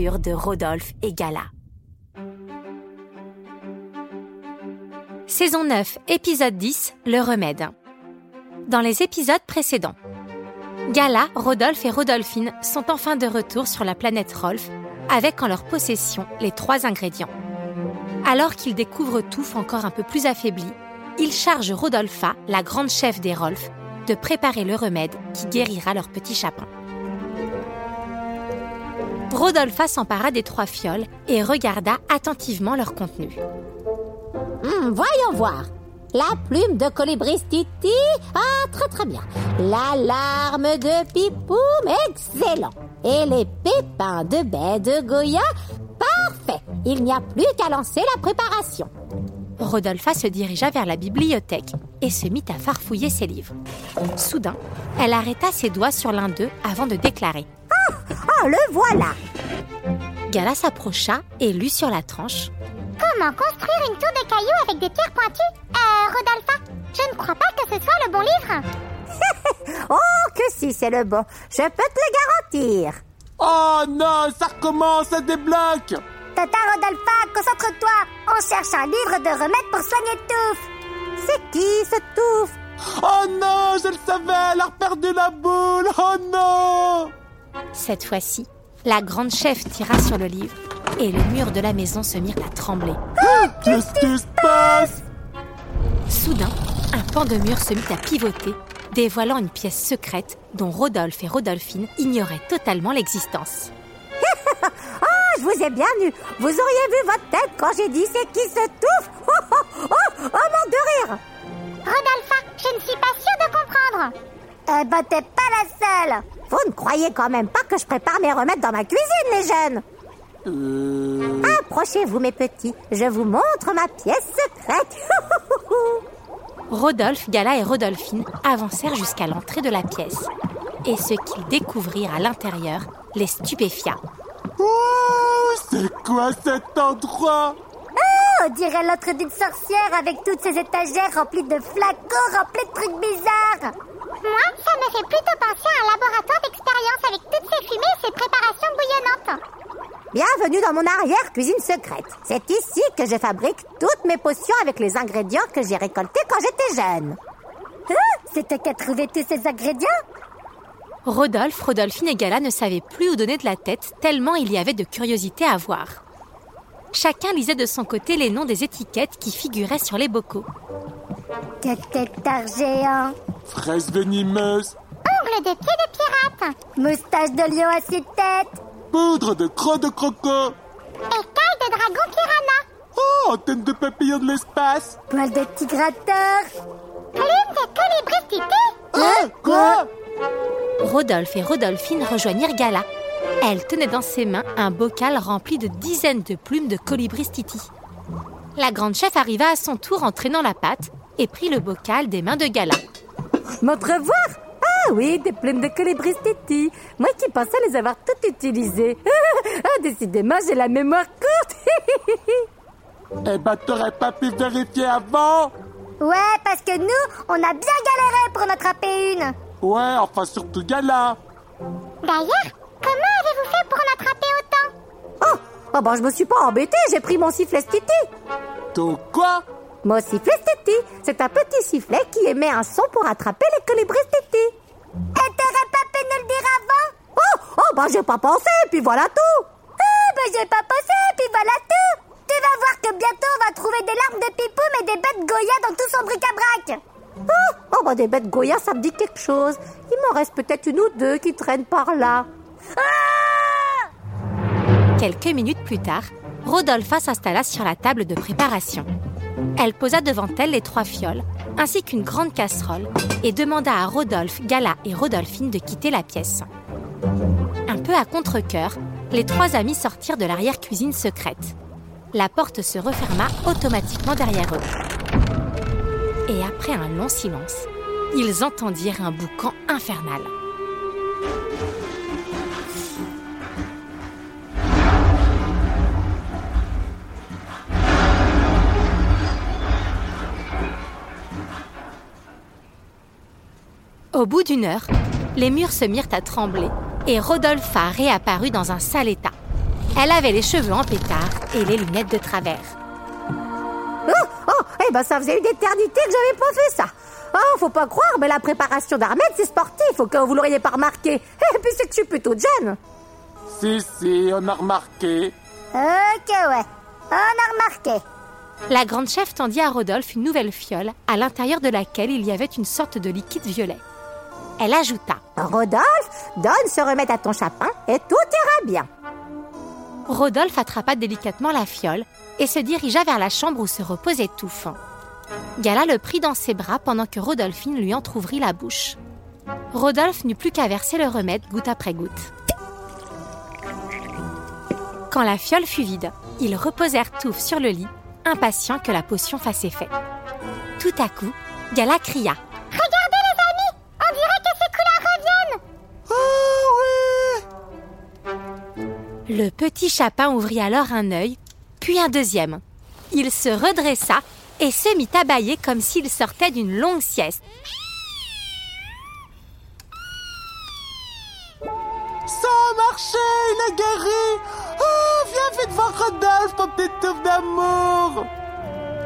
de Rodolphe et Gala. Saison 9, épisode 10, Le remède. Dans les épisodes précédents, Gala, Rodolphe et Rodolphine sont enfin de retour sur la planète Rolf, avec en leur possession les trois ingrédients. Alors qu'ils découvrent Touffe encore un peu plus affaibli, ils chargent Rodolpha, la grande chef des Rolf, de préparer le remède qui guérira leur petit chapin. Rodolpha s'empara des trois fioles et regarda attentivement leur contenu. Hmm, voyons voir. La plume de Colibris Titi, ah très très bien. L'alarme de Pipoum, excellent. Et les pépins de baie de Goya, parfait. Il n'y a plus qu'à lancer la préparation. Rodolpha se dirigea vers la bibliothèque et se mit à farfouiller ses livres. Soudain, elle arrêta ses doigts sur l'un d'eux avant de déclarer. Oh, le voilà. Gala s'approcha et lut sur la tranche. Comment construire une tour de cailloux avec des pierres pointues? Euh, Rodolpha, je ne crois pas que ce soit le bon livre. Oh, que si c'est le bon. Je peux te le garantir. Oh non, ça recommence, ça débloque Tata Rodolpha, concentre-toi. On cherche un livre de remède pour soigner Touffe. C'est qui ce touffe? Oh non, je le savais, elle a perdu la boule Oh non Cette fois-ci, la grande chef tira sur le livre et les murs de la maison se mirent à trembler. Qu'est-ce qui se passe? Soudain, un pan de mur se mit à pivoter, dévoilant une pièce secrète dont Rodolphe et Rodolphine ignoraient totalement l'existence. Oh, je vous ai bien vu. Vous auriez vu votre tête quand j'ai dit c'est qui ce touffe Oh, oh, oh, oh, mon de rire Rodolpha, je ne suis pas sûre de comprendre. Eh ben, t'es pas la seule. Vous ne croyez quand même pas que je prépare mes remèdes dans ma cuisine, les jeunes Euh... Approchez-vous, mes petits. Je vous montre ma pièce secrète. Rodolphe, Gala et Rodolphine avancèrent jusqu'à l'entrée de la pièce. Et ce qu'ils découvrirent à l'intérieur les stupéfia. Oh, c'est quoi cet endroit? On dirait l'autre d'une sorcière avec toutes ces étagères remplies de flacons remplis de trucs bizarres. Moi, ça me fait plutôt penser à un laboratoire d'expérience avec toutes ces fumées et ces préparations bouillonnantes. Bienvenue dans mon arrière-cuisine secrète. C'est ici que je fabrique toutes mes potions avec les ingrédients que j'ai récoltés quand j'étais jeune. Hein? C'était qu'à trouver tous ces ingrédients? Rodolphe, Rodolphine et Gala ne savaient plus où donner de la tête tellement il y avait de curiosité à voir. Chacun lisait de son côté les noms des étiquettes qui figuraient sur les bocaux. Tétard géant, Fraise venimeuse, ongle de pied de pirate, moustache de lion à six têtes, poudre de crocs de croco. Écaille de dragon piranha, Oh, antenne de papillon de l'espace. Poil de tigrateur, plume de colibri titi. Hein? Quoi? Rodolphe et Rodolphine rejoignirent Gala. Elle tenait dans ses mains un bocal rempli de dizaines de plumes de colibris titi. La grande chef arriva à son tour en traînant la patte et prit le bocal des mains de Gala. M'entrevoir Ah oui, des plumes de colibris titi. Moi qui pensais les avoir toutes utilisées. Ah, décidément, j'ai la mémoire courte. Eh ben, t'aurais pas pu vérifier avant? Ouais, parce que nous, on a bien galéré pour en attraper une. Ouais, enfin, surtout Gala D'ailleurs, comment avez-vous fait pour en attraper autant? Oh bah je me suis pas embêtée, j'ai pris mon sifflet Stiti. Ton quoi? Mon sifflet Stiti, c'est un petit sifflet qui émet un son pour attraper les colibris Stiti. Et t'aurais pas pu nous le dire avant Oh, oh bah j'ai pas pensé, puis voilà tout. Ah, ben j'ai pas pensé, puis voilà tout Tu vas voir que bientôt on va trouver des larmes de pipoum et des bêtes Goya dans tout son bric-à-brac Oh, oh bah des bêtes Goya, ça me dit quelque chose. Il m'en reste peut-être une ou deux qui traînent par là. Ah Quelques minutes plus tard, Rodolpha s'installa sur la table de préparation. Elle posa devant elle les trois fioles, ainsi qu'une grande casserole, et demanda à Rodolphe, Gala et Rodolphine de quitter la pièce. Un peu à contre-coeur, les trois amis sortirent de l'arrière-cuisine secrète. La porte se referma automatiquement derrière eux. Et après un long silence, ils entendirent un boucan infernal. Au bout d'une heure, les murs se mirent à trembler et Rodolpha réapparut dans un sale état. Elle avait les cheveux en pétard et les lunettes de travers. Oh, oh, eh ben ça faisait une éternité que j'avais pas fait ça. Oh, faut pas croire, mais la préparation d'Armette, c'est sportif, au cas où vous l'auriez pas remarqué. Et puis c'est que je suis plutôt jeune. Si, si, on a remarqué. Ok, ouais. On a remarqué. La grande chef tendit à Rodolphe une nouvelle fiole à l'intérieur de laquelle il y avait une sorte de liquide violet. Elle ajouta Rodolphe, donne ce remède à ton chapin et tout ira bien. Rodolphe attrapa délicatement la fiole et se dirigea vers la chambre où se reposait Touffe. Gala le prit dans ses bras pendant que Rodolphine lui entr'ouvrit la bouche. Rodolphe n'eut plus qu'à verser le remède goutte après goutte. Quand la fiole fut vide, ils reposèrent Touffe sur le lit, impatients que la potion fasse effet. Tout à coup, Gala cria Le petit chapin ouvrit alors un œil, puis un deuxième. Il se redressa et se mit à bâiller comme s'il sortait d'une longue sieste. Ça a marché, il est guéri Oh, viens vite voir Rodolphe, mon petit touffe d'amour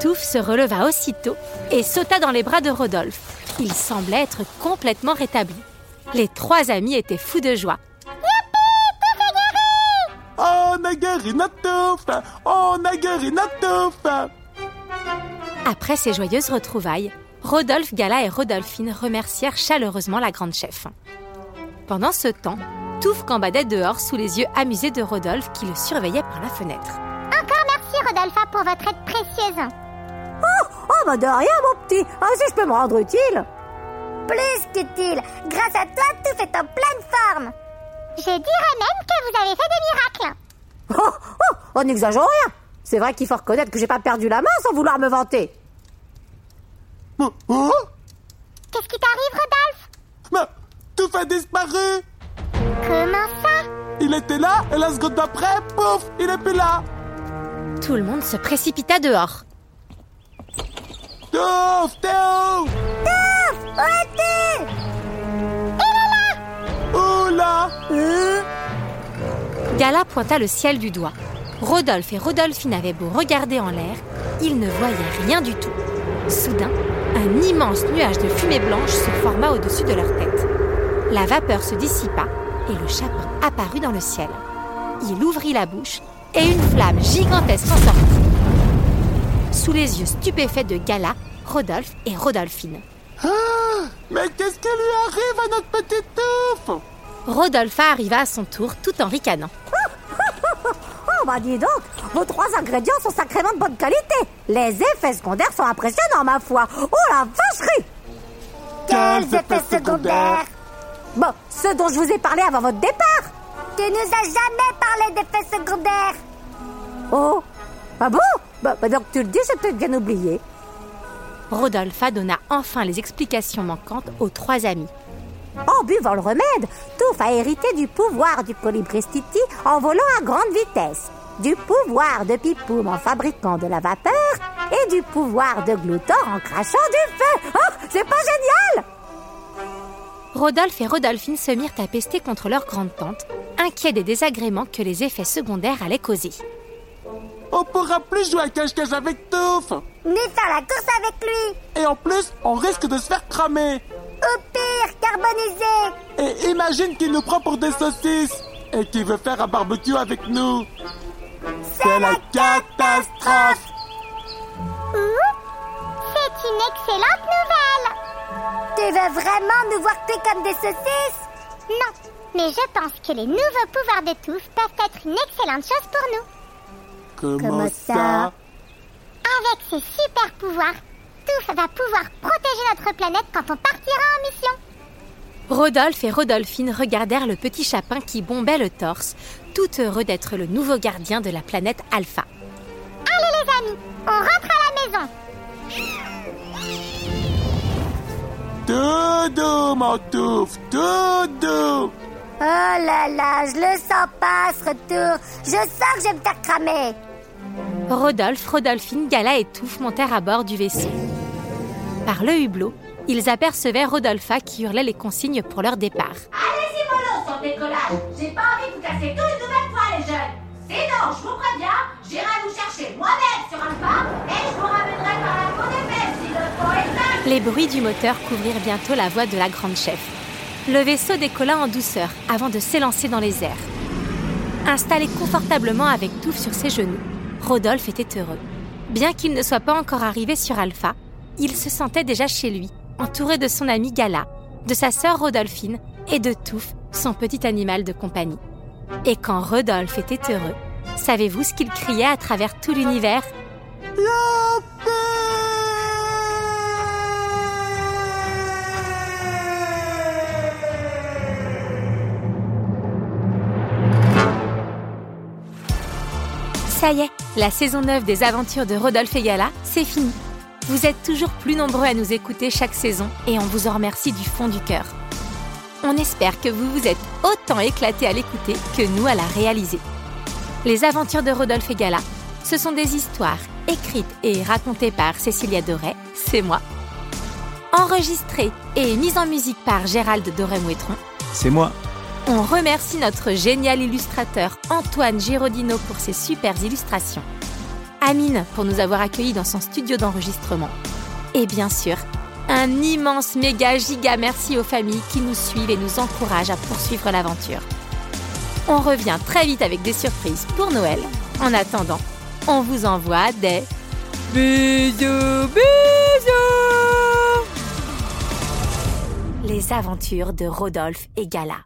Touffe se releva aussitôt et sauta dans les bras de Rodolphe. Il semblait être complètement rétabli. Les trois amis étaient fous de joie. Notre touffe Après ces joyeuses retrouvailles, Rodolphe, Gala et Rodolphine remercièrent chaleureusement la grande chef. Pendant ce temps, Touffe gambadait dehors sous les yeux amusés de Rodolphe qui le surveillait par la fenêtre. Encore merci Rodolpha pour votre aide précieuse. Oh bah de rien mon petit, ah, si je peux me rendre utile. Plus qu'utile Grâce à toi, tout est en pleine forme Je dirais même que vous avez fait des miracles Oh, oh, on n'exagère rien. C'est vrai qu'il faut reconnaître que j'ai pas perdu la main sans vouloir me vanter. Oh, oh Qu'est-ce qui t'arrive, Rodolphe? Mais Touffe a disparu. Comment ça? Il était là, et la seconde d'après, pouf, il est plus là. Tout le monde se précipita dehors. Touffe, t'es où Où est-il Où là! Euh, Gala pointa le ciel du doigt. Rodolphe et Rodolphine avaient beau regarder en l'air, ils ne voyaient rien du tout. Soudain, un immense nuage de fumée blanche se forma au-dessus de leur tête. La vapeur se dissipa et le chapin apparut dans le ciel. Il ouvrit la bouche et une flamme gigantesque en sortit. Sous les yeux stupéfaits de Gala, Rodolphe et Rodolphine. Ah, Mais qu'est-ce qui lui arrive à notre petite touffe? Rodolpha arriva à son tour tout en ricanant. Oh bah dis donc, vos trois ingrédients sont sacrément de bonne qualité. Les effets secondaires sont impressionnants ma foi. Oh la vacherie Quels effets secondaires Bon, ce dont je vous ai parlé avant votre départ. Tu nous as jamais parlé d'effets secondaires Oh, ah bon bah, bah donc tu le dis, j'ai peut-être bien oublié. Rodolpha donna enfin les explications manquantes aux trois amis. En buvant le remède, Touffe a hérité du pouvoir du colibristiti en volant à grande vitesse, du pouvoir de Pipoum en fabriquant de la vapeur et du pouvoir de Gloutor en crachant du feu. Oh, c'est pas génial Rodolphe et Rodolphine se mirent à pester contre leur grande-tante, inquiets des désagréments que les effets secondaires allaient causer. On pourra plus jouer à cache-cache avec Touf. Ni faire la course avec lui. Et en plus, on risque de se faire cramer. Ou pire, carbonisé. Et imagine qu'il nous prend pour des saucisses et qu'il veut faire un barbecue avec nous. C'est la catastrophe. C'est une excellente nouvelle. Tu veux vraiment nous voir tuer comme des saucisses? Non, mais je pense que les nouveaux pouvoirs de Touffe peuvent être une excellente chose pour nous. Comment, Comment ça? Avec ses super pouvoirs, Touffe va pouvoir protéger notre planète quand on partira en mission. Rodolphe et Rodolphine regardèrent le petit chapin qui bombait le torse, tout heureux d'être le nouveau gardien de la planète Alpha. Allez les amis, on rentre à la maison. Doudou, mon Touf, doudou. Oh là là, je le sens pas ce retour. Je sens que je vais me faire cramer. Rodolphe, Rodolphine, Gala et Touffe montèrent à bord du vaisseau. Par le hublot, ils apercevaient Rodolpha qui hurlait les consignes pour leur départ. Allez-y mollo le décollage J'ai pas envie de vous casser tout une nouvelle fois les jeunes Sinon, je vous préviens, j'irai vous chercher moi-même sur Alpha et je vous ramènerai par la peau des fesses si le faut est Les bruits du moteur couvrirent bientôt la voix de la grande chef. Le vaisseau décolla en douceur avant de s'élancer dans les airs. Installé confortablement avec Touffe sur ses genoux, Rodolphe était heureux. Bien qu'il ne soit pas encore arrivé sur Alpha, il se sentait déjà chez lui, entouré de son ami Gala, de sa sœur Rodolphine et de Touffe, son petit animal de compagnie. Et quand Rodolphe était heureux, savez-vous ce qu'il criait à travers tout l'univers? Ça y est, la saison 9 des aventures de Rodolphe et Gala, c'est fini. Vous êtes toujours plus nombreux à nous écouter chaque saison et on vous en remercie du fond du cœur. On espère que vous vous êtes autant éclatés à l'écouter que nous à la réaliser. Les aventures de Rodolphe et Gala, ce sont des histoires écrites et racontées par Cécilia Doré, c'est moi. Enregistrées et mises en musique par Gérald Doré-Mouetron. C'est moi. On remercie notre génial illustrateur Antoine Girodino pour ses super illustrations. Amine pour nous avoir accueillis dans son studio d'enregistrement. Et bien sûr, un immense méga giga merci aux familles qui nous suivent et nous encouragent à poursuivre l'aventure. On revient très vite avec des surprises pour Noël. En attendant, on vous envoie des bisous bisous Les aventures de Rodolphe et Gala.